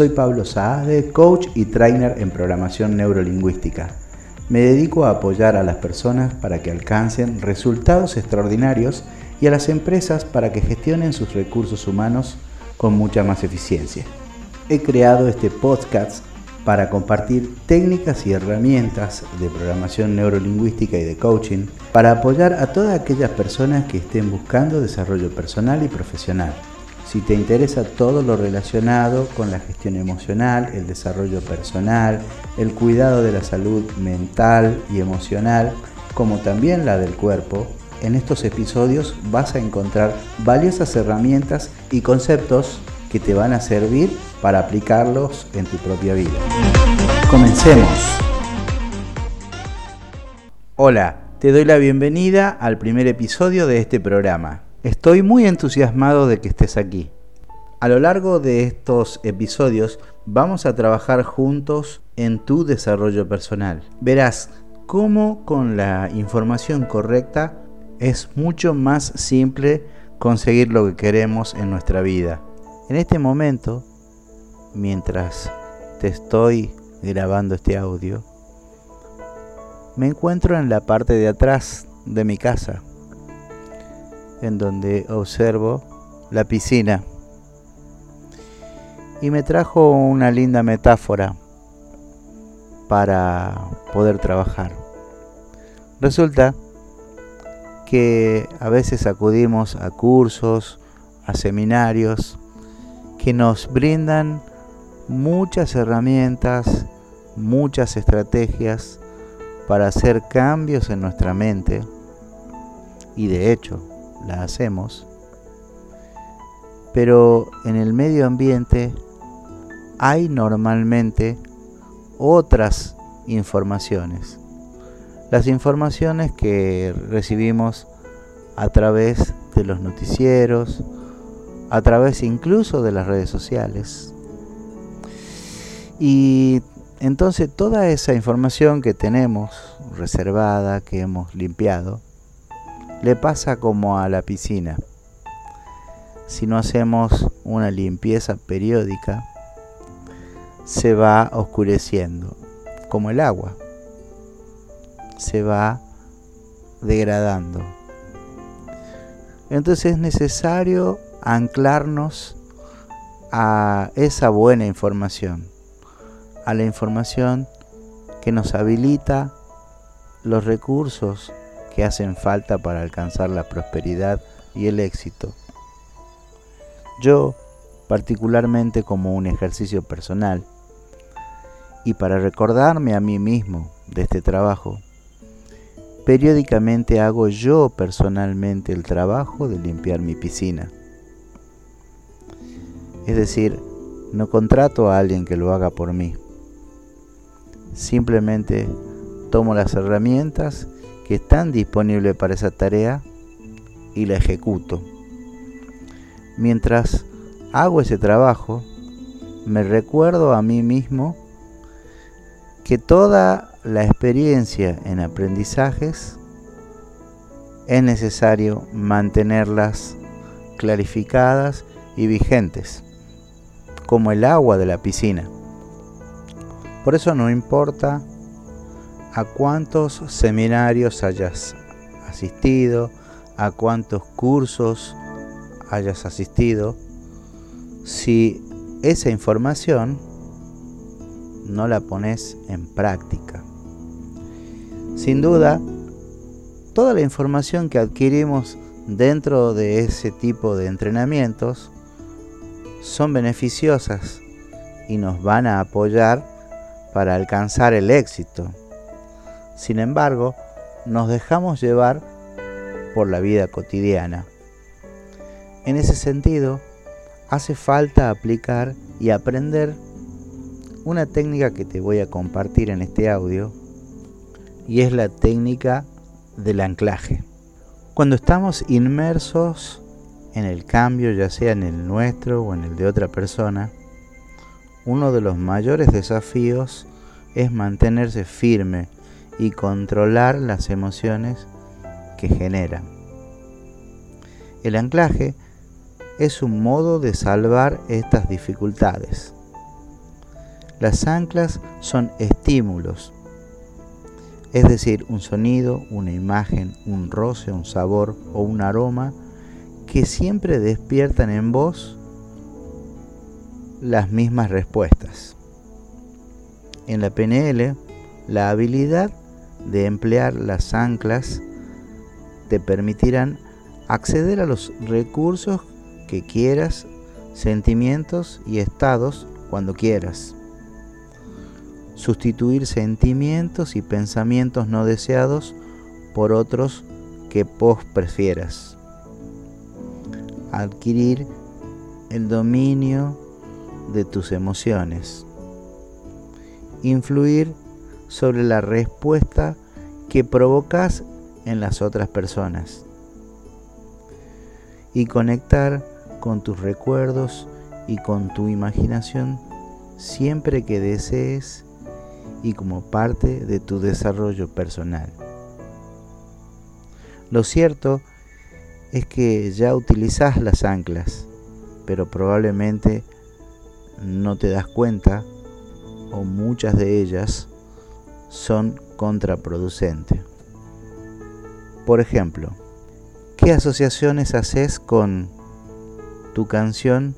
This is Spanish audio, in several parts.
Soy Pablo Saade, coach y trainer en programación neurolingüística. Me dedico a apoyar a las personas para que alcancen resultados extraordinarios y a las empresas para que gestionen sus recursos humanos con mucha más eficiencia. He creado este podcast para compartir técnicas y herramientas de programación neurolingüística y de coaching para apoyar a todas aquellas personas que estén buscando desarrollo personal y profesional. Si te interesa todo lo relacionado con la gestión emocional, el desarrollo personal, el cuidado de la salud mental y emocional, como también la del cuerpo, en estos episodios vas a encontrar valiosas herramientas y conceptos que te van a servir para aplicarlos en tu propia vida. Comencemos. Hola, te doy la bienvenida al primer episodio de este programa. Estoy muy entusiasmado de que estés aquí. A lo largo de estos episodios vamos a trabajar juntos en tu desarrollo personal. Verás cómo con la información correcta es mucho más simple conseguir lo que queremos en nuestra vida. En este momento, mientras te estoy grabando este audio, me encuentro en la parte de atrás de mi casa, en donde observo la piscina. Y me trajo una linda metáfora para poder trabajar. Resulta que a veces acudimos a cursos, a seminarios, que nos brindan muchas herramientas, muchas estrategias para hacer cambios en nuestra mente y de hecho la hacemos, pero en el medio ambiente hay normalmente otras informaciones. Las informaciones que recibimos a través de los noticieros, a través incluso de las redes sociales. Y entonces toda esa información que tenemos reservada, que hemos limpiado, le pasa como a la piscina. Si no hacemos una limpieza periódica, se va oscureciendo, como el agua. Se va degradando. Entonces es necesario anclarnos a esa buena información, a la información que nos habilita los recursos que hacen falta para alcanzar la prosperidad y el éxito. Yo, particularmente como un ejercicio personal, y para recordarme a mí mismo de este trabajo, periódicamente hago yo personalmente el trabajo de limpiar mi piscina es decir, no contrato a alguien que lo haga por mí. Simplemente tomo las herramientas que están disponibles para esa tarea y la ejecuto. Mientras hago ese trabajo, me recuerdo a mí mismo que toda la experiencia en aprendizajes es necesario mantenerlas clarificadas y vigentes como el agua de la piscina. Por eso no importa a cuántos seminarios hayas asistido, a cuántos cursos hayas asistido, si esa información no la pones en práctica. Sin duda, toda la información que adquirimos dentro de ese tipo de entrenamientos son beneficiosas y nos van a apoyar para alcanzar el éxito. Sin embargo, nos dejamos llevar por la vida cotidiana. En ese sentido, hace falta aplicar y aprender una técnica que te voy a compartir en este audio y es la técnica del anclaje. Cuando estamos inmersos en el cambio, ya sea en el nuestro o en el de otra persona, uno de los mayores desafíos es mantenerse firme y controlar las emociones que generan. El anclaje es un modo de salvar estas dificultades. Las anclas son estímulos, es decir, un sonido, una imagen, un roce, un sabor o un aroma que siempre despiertan en vos las mismas respuestas. En la PNL, la habilidad de emplear las anclas te permitirán acceder a los recursos que quieras, sentimientos y estados cuando quieras sustituir sentimientos y pensamientos no deseados por otros que vos prefieras. Adquirir el dominio de tus emociones. Influir sobre la respuesta que provocas en las otras personas. Y conectar con tus recuerdos y con tu imaginación siempre que desees y como parte de tu desarrollo personal. Lo cierto es que ya utilizas las anclas, pero probablemente no te das cuenta o muchas de ellas son contraproducentes. Por ejemplo, ¿qué asociaciones haces con tu canción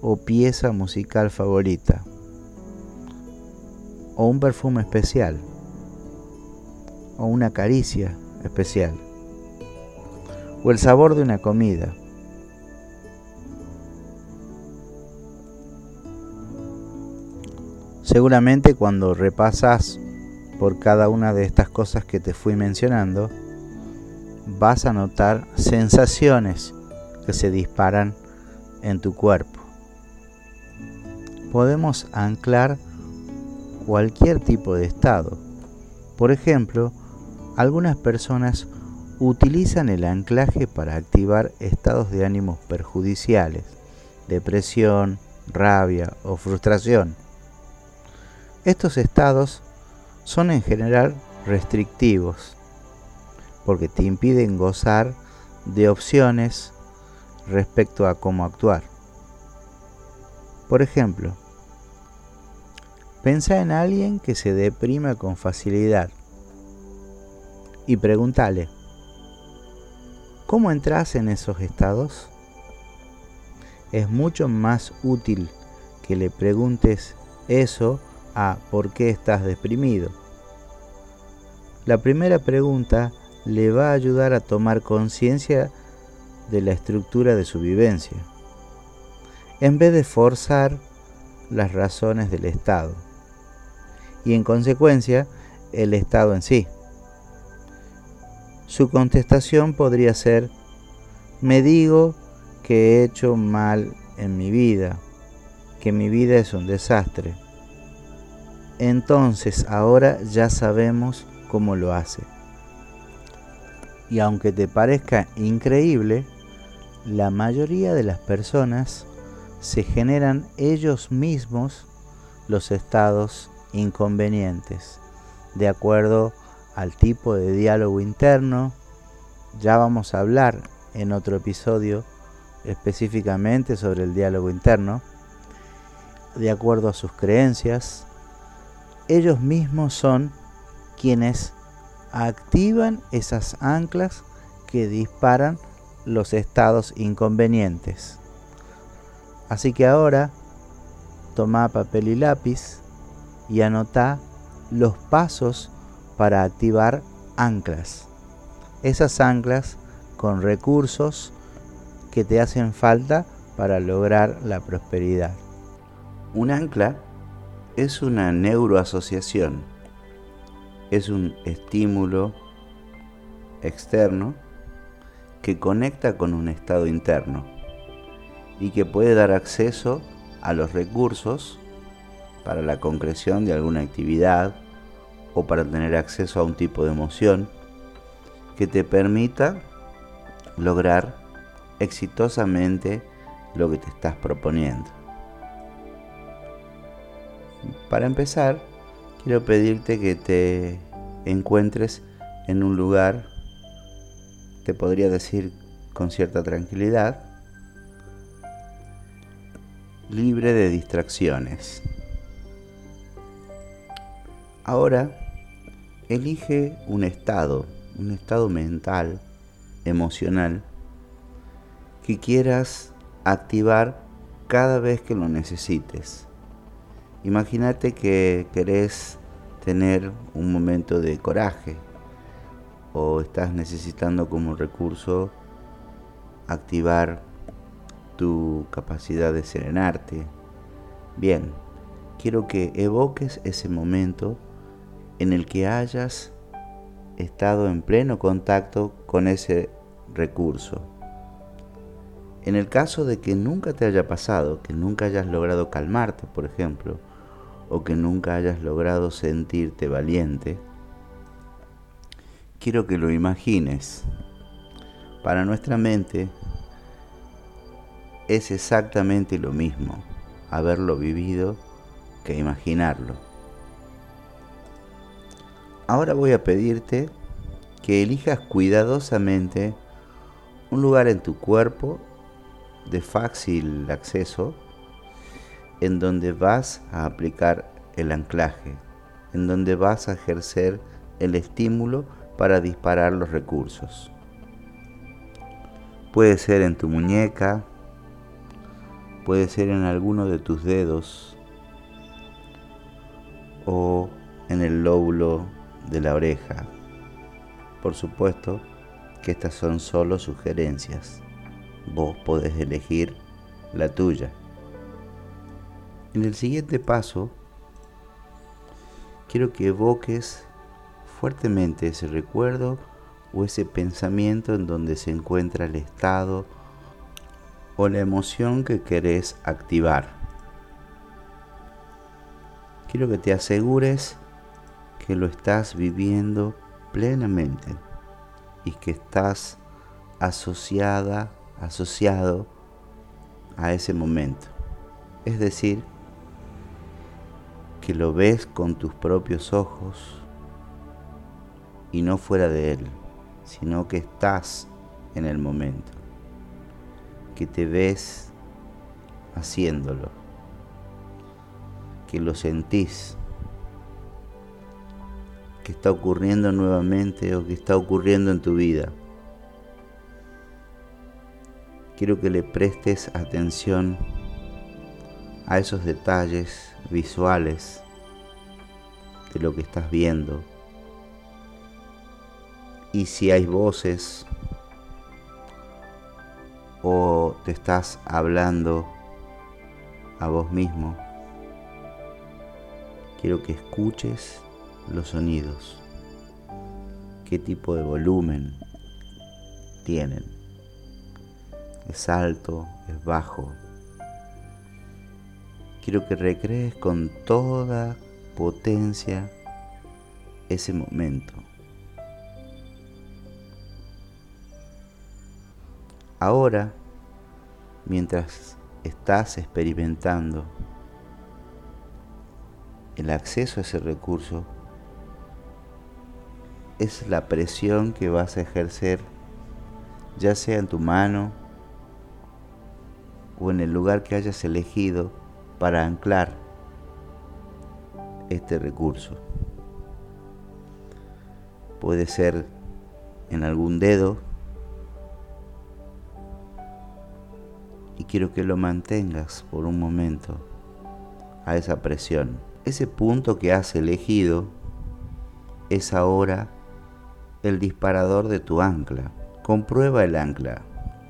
o pieza musical favorita? o un perfume especial o una caricia especial o el sabor de una comida. Seguramente cuando repasas por cada una de estas cosas que te fui mencionando, vas a notar sensaciones que se disparan en tu cuerpo. Podemos anclar cualquier tipo de estado. Por ejemplo, algunas personas utilizan el anclaje para activar estados de ánimos perjudiciales, depresión, rabia o frustración. Estos estados son en general restrictivos porque te impiden gozar de opciones respecto a cómo actuar. Por ejemplo, Pensa en alguien que se deprima con facilidad y pregúntale, ¿cómo entras en esos estados? Es mucho más útil que le preguntes eso a ¿por qué estás deprimido? La primera pregunta le va a ayudar a tomar conciencia de la estructura de su vivencia, en vez de forzar las razones del estado y en consecuencia el Estado en sí. Su contestación podría ser, me digo que he hecho mal en mi vida, que mi vida es un desastre. Entonces ahora ya sabemos cómo lo hace. Y aunque te parezca increíble, la mayoría de las personas se generan ellos mismos los estados inconvenientes, de acuerdo al tipo de diálogo interno. Ya vamos a hablar en otro episodio específicamente sobre el diálogo interno, de acuerdo a sus creencias. Ellos mismos son quienes activan esas anclas que disparan los estados inconvenientes. Así que ahora toma papel y lápiz y anota los pasos para activar anclas. Esas anclas con recursos que te hacen falta para lograr la prosperidad. Un ancla es una neuroasociación. Es un estímulo externo que conecta con un estado interno y que puede dar acceso a los recursos para la concreción de alguna actividad o para tener acceso a un tipo de emoción que te permita lograr exitosamente lo que te estás proponiendo. Para empezar, quiero pedirte que te encuentres en un lugar, te podría decir con cierta tranquilidad, libre de distracciones. Ahora, elige un estado, un estado mental, emocional, que quieras activar cada vez que lo necesites. Imagínate que querés tener un momento de coraje o estás necesitando como recurso activar tu capacidad de serenarte. Bien, quiero que evoques ese momento en el que hayas estado en pleno contacto con ese recurso. En el caso de que nunca te haya pasado, que nunca hayas logrado calmarte, por ejemplo, o que nunca hayas logrado sentirte valiente, quiero que lo imagines. Para nuestra mente es exactamente lo mismo haberlo vivido que imaginarlo. Ahora voy a pedirte que elijas cuidadosamente un lugar en tu cuerpo de fácil acceso en donde vas a aplicar el anclaje, en donde vas a ejercer el estímulo para disparar los recursos. Puede ser en tu muñeca, puede ser en alguno de tus dedos o en el lóbulo de la oreja. Por supuesto que estas son solo sugerencias. Vos podés elegir la tuya. En el siguiente paso, quiero que evoques fuertemente ese recuerdo o ese pensamiento en donde se encuentra el estado o la emoción que querés activar. Quiero que te asegures que lo estás viviendo plenamente y que estás asociada, asociado a ese momento. Es decir, que lo ves con tus propios ojos y no fuera de él, sino que estás en el momento, que te ves haciéndolo, que lo sentís que está ocurriendo nuevamente o que está ocurriendo en tu vida. Quiero que le prestes atención a esos detalles visuales de lo que estás viendo. Y si hay voces o te estás hablando a vos mismo, quiero que escuches los sonidos, qué tipo de volumen tienen. Es alto, es bajo. Quiero que recrees con toda potencia ese momento. Ahora, mientras estás experimentando el acceso a ese recurso, es la presión que vas a ejercer, ya sea en tu mano o en el lugar que hayas elegido para anclar este recurso. Puede ser en algún dedo y quiero que lo mantengas por un momento a esa presión. Ese punto que has elegido es ahora el disparador de tu ancla. Comprueba el ancla.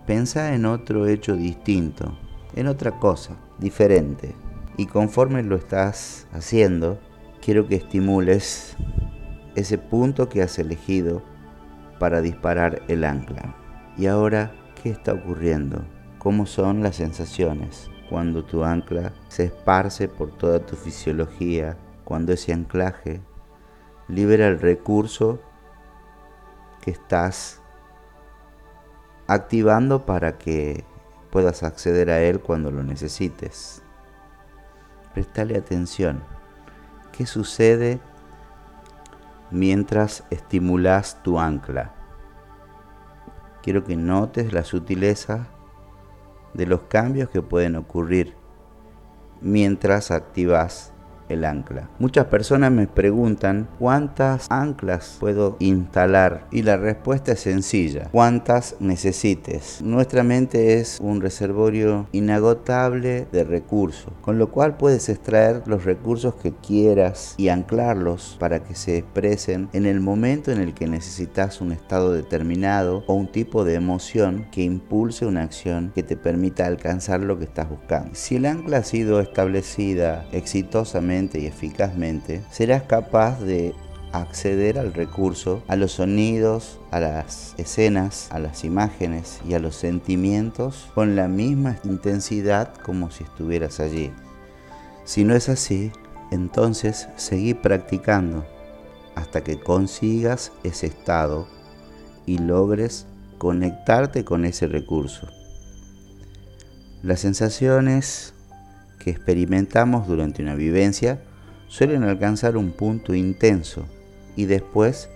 Pensa en otro hecho distinto, en otra cosa, diferente. Y conforme lo estás haciendo, quiero que estimules ese punto que has elegido para disparar el ancla. Y ahora, ¿qué está ocurriendo? ¿Cómo son las sensaciones cuando tu ancla se esparce por toda tu fisiología? Cuando ese anclaje libera el recurso que estás activando para que puedas acceder a él cuando lo necesites. Prestale atención. ¿Qué sucede mientras estimulas tu ancla? Quiero que notes la sutileza de los cambios que pueden ocurrir mientras activas el ancla. Muchas personas me preguntan cuántas anclas puedo instalar y la respuesta es sencilla, cuántas necesites. Nuestra mente es un reservorio inagotable de recursos, con lo cual puedes extraer los recursos que quieras y anclarlos para que se expresen en el momento en el que necesitas un estado determinado o un tipo de emoción que impulse una acción que te permita alcanzar lo que estás buscando. Si el ancla ha sido establecida exitosamente, y eficazmente, serás capaz de acceder al recurso, a los sonidos, a las escenas, a las imágenes y a los sentimientos con la misma intensidad como si estuvieras allí. Si no es así, entonces seguí practicando hasta que consigas ese estado y logres conectarte con ese recurso. Las sensaciones que experimentamos durante una vivencia suelen alcanzar un punto intenso y después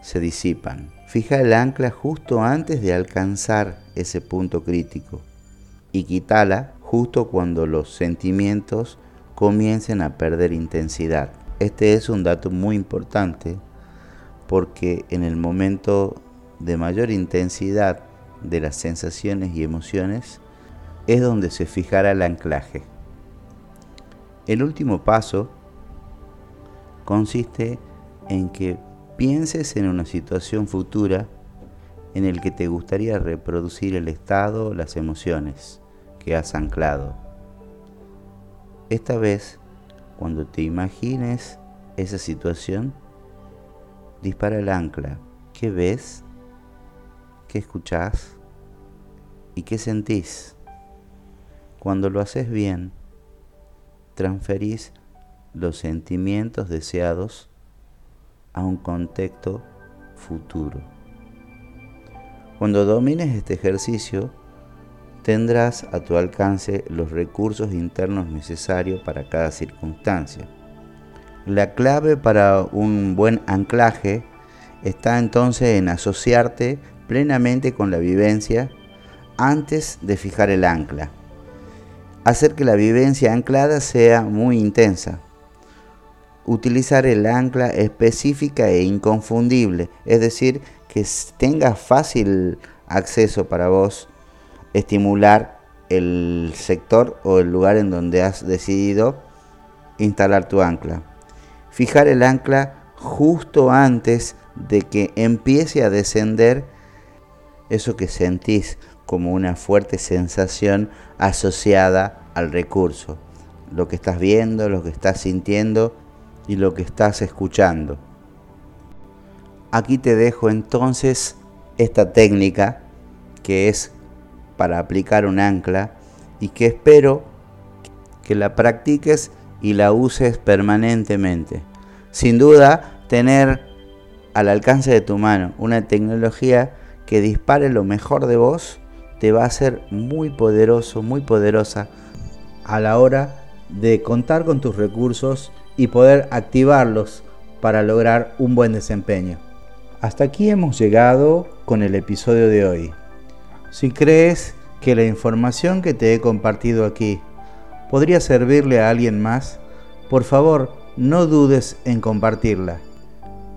se disipan. Fija el ancla justo antes de alcanzar ese punto crítico y quítala justo cuando los sentimientos comiencen a perder intensidad. Este es un dato muy importante porque en el momento de mayor intensidad de las sensaciones y emociones es donde se fijará el anclaje. El último paso consiste en que pienses en una situación futura en el que te gustaría reproducir el estado las emociones que has anclado. Esta vez, cuando te imagines esa situación, dispara el ancla. ¿Qué ves? ¿Qué escuchás? ¿Y qué sentís? Cuando lo haces bien, transferís los sentimientos deseados a un contexto futuro. Cuando domines este ejercicio, tendrás a tu alcance los recursos internos necesarios para cada circunstancia. La clave para un buen anclaje está entonces en asociarte plenamente con la vivencia antes de fijar el ancla hacer que la vivencia anclada sea muy intensa. Utilizar el ancla específica e inconfundible, es decir, que tenga fácil acceso para vos, estimular el sector o el lugar en donde has decidido instalar tu ancla. Fijar el ancla justo antes de que empiece a descender eso que sentís como una fuerte sensación asociada al recurso, lo que estás viendo, lo que estás sintiendo y lo que estás escuchando. Aquí te dejo entonces esta técnica que es para aplicar un ancla y que espero que la practiques y la uses permanentemente. Sin duda, tener al alcance de tu mano una tecnología que dispare lo mejor de vos te va a ser muy poderoso, muy poderosa a la hora de contar con tus recursos y poder activarlos para lograr un buen desempeño. Hasta aquí hemos llegado con el episodio de hoy. Si crees que la información que te he compartido aquí podría servirle a alguien más, por favor no dudes en compartirla.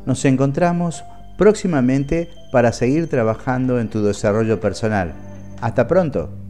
Nos encontramos próximamente para seguir trabajando en tu desarrollo personal. Hasta pronto.